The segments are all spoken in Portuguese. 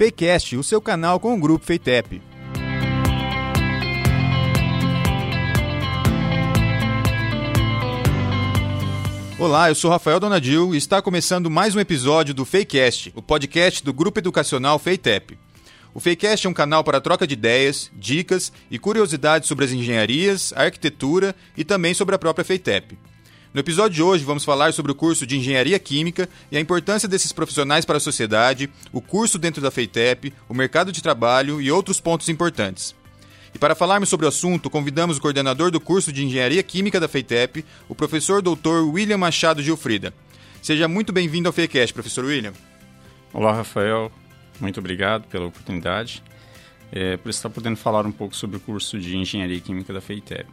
Fakecast, o seu canal com o grupo Feitep. Olá, eu sou Rafael Donadil e está começando mais um episódio do Fakecast, o podcast do grupo educacional Feitep. O Fakecast é um canal para troca de ideias, dicas e curiosidades sobre as engenharias, a arquitetura e também sobre a própria Feitep. No episódio de hoje, vamos falar sobre o curso de Engenharia Química e a importância desses profissionais para a sociedade, o curso dentro da FEITEP, o mercado de trabalho e outros pontos importantes. E para falarmos sobre o assunto, convidamos o coordenador do curso de Engenharia Química da FEITEP, o professor doutor William Machado Gilfrida. Seja muito bem-vindo ao FEICast, professor William. Olá, Rafael. Muito obrigado pela oportunidade, é, por estar podendo falar um pouco sobre o curso de Engenharia Química da FEITEP.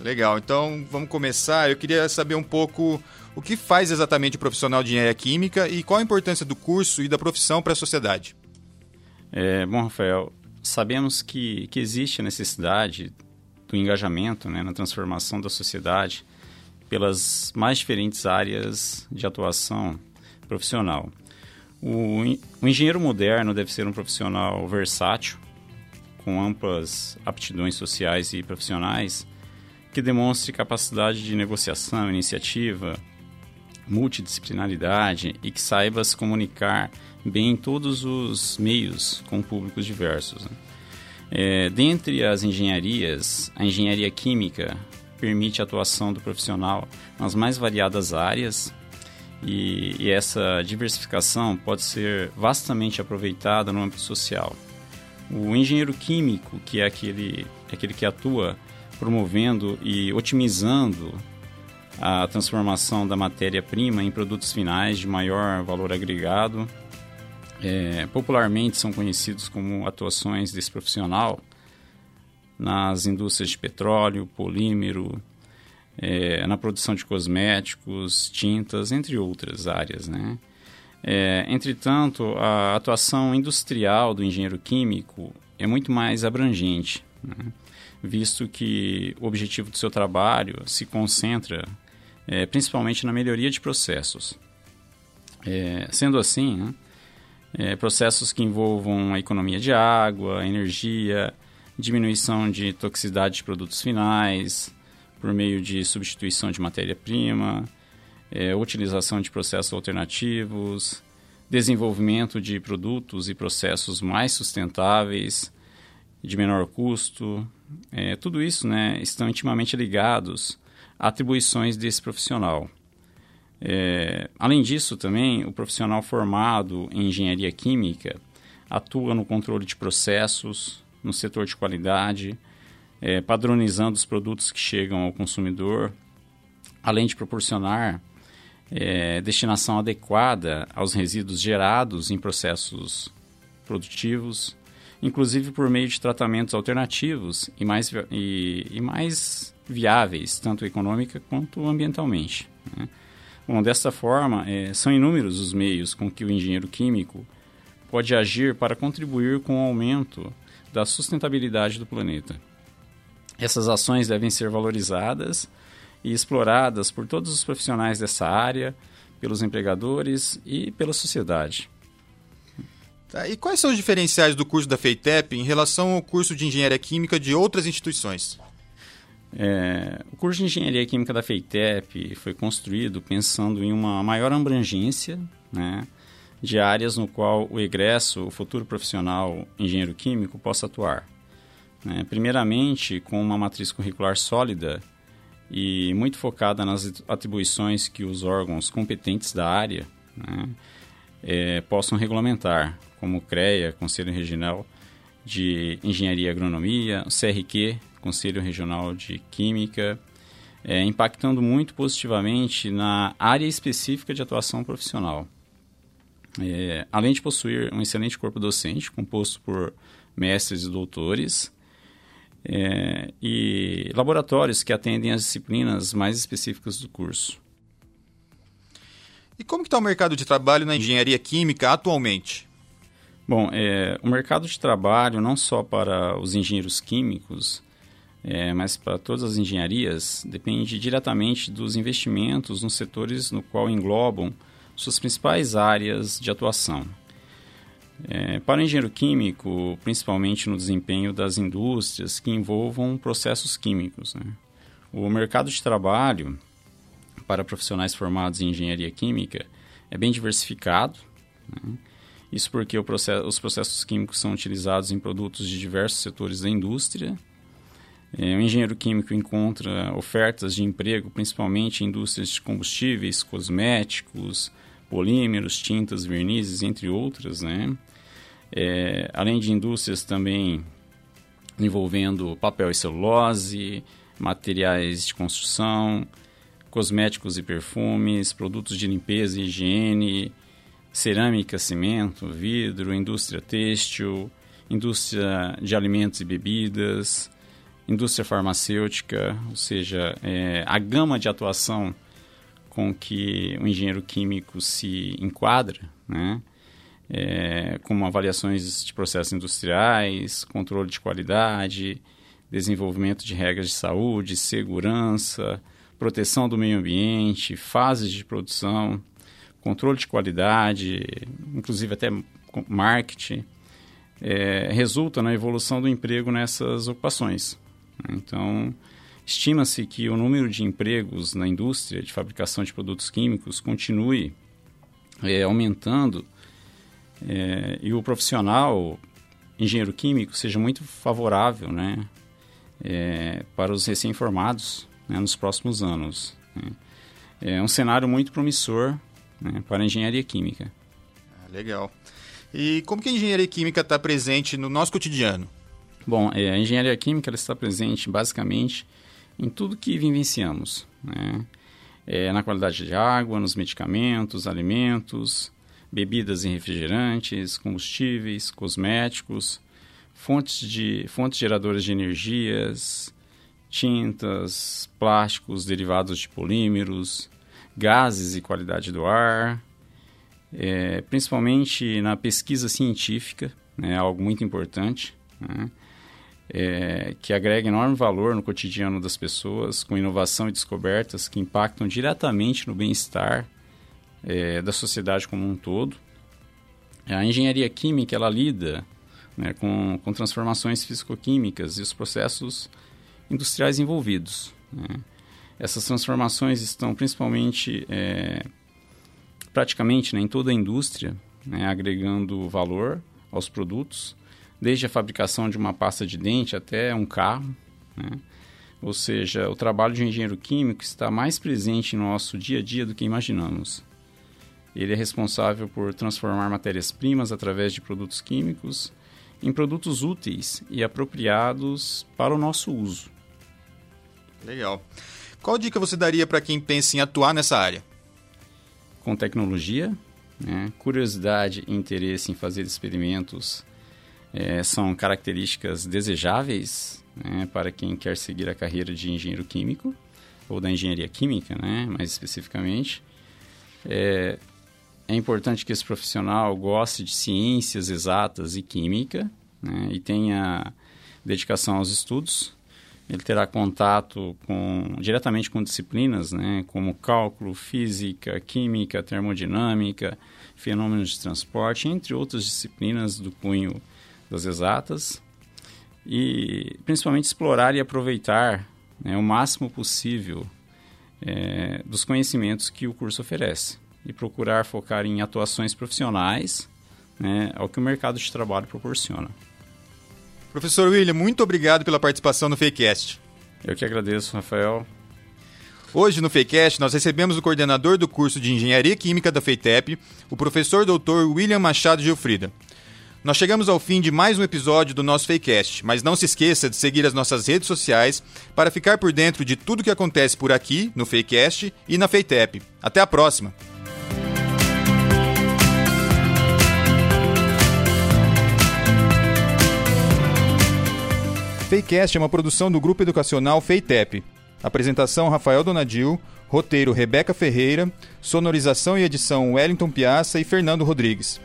Legal, então vamos começar. Eu queria saber um pouco o que faz exatamente o profissional de engenharia química e qual a importância do curso e da profissão para a sociedade. É, bom, Rafael, sabemos que, que existe a necessidade do engajamento né, na transformação da sociedade pelas mais diferentes áreas de atuação profissional. O, o engenheiro moderno deve ser um profissional versátil, com amplas aptidões sociais e profissionais que demonstre capacidade de negociação, iniciativa, multidisciplinaridade e que saiba se comunicar bem em todos os meios com públicos diversos. Né? É, dentre as engenharias, a engenharia química permite a atuação do profissional nas mais variadas áreas e, e essa diversificação pode ser vastamente aproveitada no âmbito social. O engenheiro químico, que é aquele, é aquele que atua promovendo e otimizando a transformação da matéria-prima em produtos finais de maior valor agregado. É, popularmente são conhecidos como atuações desse profissional nas indústrias de petróleo, polímero, é, na produção de cosméticos, tintas, entre outras áreas. Né? É, entretanto, a atuação industrial do engenheiro químico é muito mais abrangente. Né? Visto que o objetivo do seu trabalho se concentra é, principalmente na melhoria de processos. É, sendo assim, né, é, processos que envolvam a economia de água, energia, diminuição de toxicidade de produtos finais, por meio de substituição de matéria-prima, é, utilização de processos alternativos, desenvolvimento de produtos e processos mais sustentáveis, de menor custo, é, tudo isso né, estão intimamente ligados a atribuições desse profissional. É, além disso, também, o profissional formado em engenharia química atua no controle de processos, no setor de qualidade, é, padronizando os produtos que chegam ao consumidor, além de proporcionar é, destinação adequada aos resíduos gerados em processos produtivos inclusive por meio de tratamentos alternativos e mais, e, e mais viáveis, tanto econômica quanto ambientalmente. Né? Bom, desta forma, é, são inúmeros os meios com que o engenheiro químico pode agir para contribuir com o aumento da sustentabilidade do planeta. Essas ações devem ser valorizadas e exploradas por todos os profissionais dessa área, pelos empregadores e pela sociedade. Tá, e quais são os diferenciais do curso da FEITEP em relação ao curso de Engenharia Química de outras instituições? É, o curso de Engenharia Química da FEITEP foi construído pensando em uma maior abrangência né, de áreas no qual o egresso, o futuro profissional engenheiro químico, possa atuar. Né, primeiramente, com uma matriz curricular sólida e muito focada nas atribuições que os órgãos competentes da área né, é, possam regulamentar, como o CREA, Conselho Regional de Engenharia e Agronomia, o CRQ, Conselho Regional de Química, é, impactando muito positivamente na área específica de atuação profissional. É, além de possuir um excelente corpo docente, composto por mestres e doutores, é, e laboratórios que atendem às disciplinas mais específicas do curso. E como está o mercado de trabalho na engenharia química atualmente? Bom, é, o mercado de trabalho, não só para os engenheiros químicos, é, mas para todas as engenharias, depende diretamente dos investimentos nos setores no qual englobam suas principais áreas de atuação. É, para o engenheiro químico, principalmente no desempenho das indústrias que envolvam processos químicos. Né? O mercado de trabalho para profissionais formados em engenharia química é bem diversificado. Né? Isso porque processo, os processos químicos são utilizados em produtos de diversos setores da indústria. É, o engenheiro químico encontra ofertas de emprego principalmente em indústrias de combustíveis, cosméticos, polímeros, tintas, vernizes, entre outras, né? É, além de indústrias também envolvendo papel e celulose, materiais de construção, cosméticos e perfumes, produtos de limpeza e higiene, cerâmica, cimento, vidro, indústria têxtil, indústria de alimentos e bebidas, indústria farmacêutica, ou seja, é, a gama de atuação com que o engenheiro químico se enquadra, né? É, como avaliações de processos industriais, controle de qualidade, desenvolvimento de regras de saúde, segurança, proteção do meio ambiente, fases de produção, controle de qualidade, inclusive até marketing, é, resulta na evolução do emprego nessas ocupações. Então, Estima-se que o número de empregos na indústria de fabricação de produtos químicos continue é, aumentando é, e o profissional engenheiro químico seja muito favorável né, é, para os recém-formados né, nos próximos anos. Né. É um cenário muito promissor né, para a engenharia química. Ah, legal. E como que a engenharia química está presente no nosso cotidiano? Bom, é, a engenharia química está presente basicamente em tudo que vivenciamos, né? É, na qualidade de água, nos medicamentos, alimentos, bebidas e refrigerantes, combustíveis, cosméticos, fontes, de, fontes geradoras de energias, tintas, plásticos derivados de polímeros, gases e qualidade do ar, é, principalmente na pesquisa científica, né, algo muito importante. Né? é, que agrega enorme valor no cotidiano das pessoas, com inovação e descobertas que impactam diretamente no bem-estar é, da sociedade como um todo. A engenharia química ela lida né, com, com transformações físico-químicas e os processos industriais envolvidos. Né. Essas transformações estão principalmente, é, praticamente né, em toda a indústria, né, agregando valor aos produtos desde a fabricação de uma pasta de dente até um carro. Né? Ou seja, o trabalho de um engenheiro químico está mais presente no nosso dia a dia do que imaginamos. Ele é responsável por transformar matérias-primas através de produtos químicos em produtos úteis e apropriados para o nosso uso. Legal. Qual dica você daria para quem pensa em atuar nessa área? Com tecnologia, né? curiosidade e interesse em fazer experimentos é, são características desejáveis né, para quem quer seguir a carreira de engenheiro químico ou da engenharia química, né, mais especificamente. É, é importante que esse profissional goste de ciências exatas e química né, e tenha dedicação aos estudos. Ele terá contato com, diretamente com disciplinas né, como cálculo, física, química, termodinâmica, fenômenos de transporte, entre outras disciplinas do cunho das exatas e principalmente explorar e aproveitar né, o máximo possível é, dos conhecimentos que o curso oferece e procurar focar em atuações profissionais né, ao que o mercado de trabalho proporciona. Professor William, muito obrigado pela participação no Fakecast. Eu que agradeço, Rafael. Hoje no Fakecast nós recebemos o coordenador do curso de Engenharia Química da FEITEP, o professor doutor William Machado Gilfrida. Nós chegamos ao fim de mais um episódio do nosso Fakecast, mas não se esqueça de seguir as nossas redes sociais para ficar por dentro de tudo que acontece por aqui, no Fakecast e na Feitep. Até a próxima! Fakecast é uma produção do Grupo Educacional Feitep. Apresentação Rafael Donadil, roteiro Rebeca Ferreira, sonorização e edição Wellington Piaça e Fernando Rodrigues.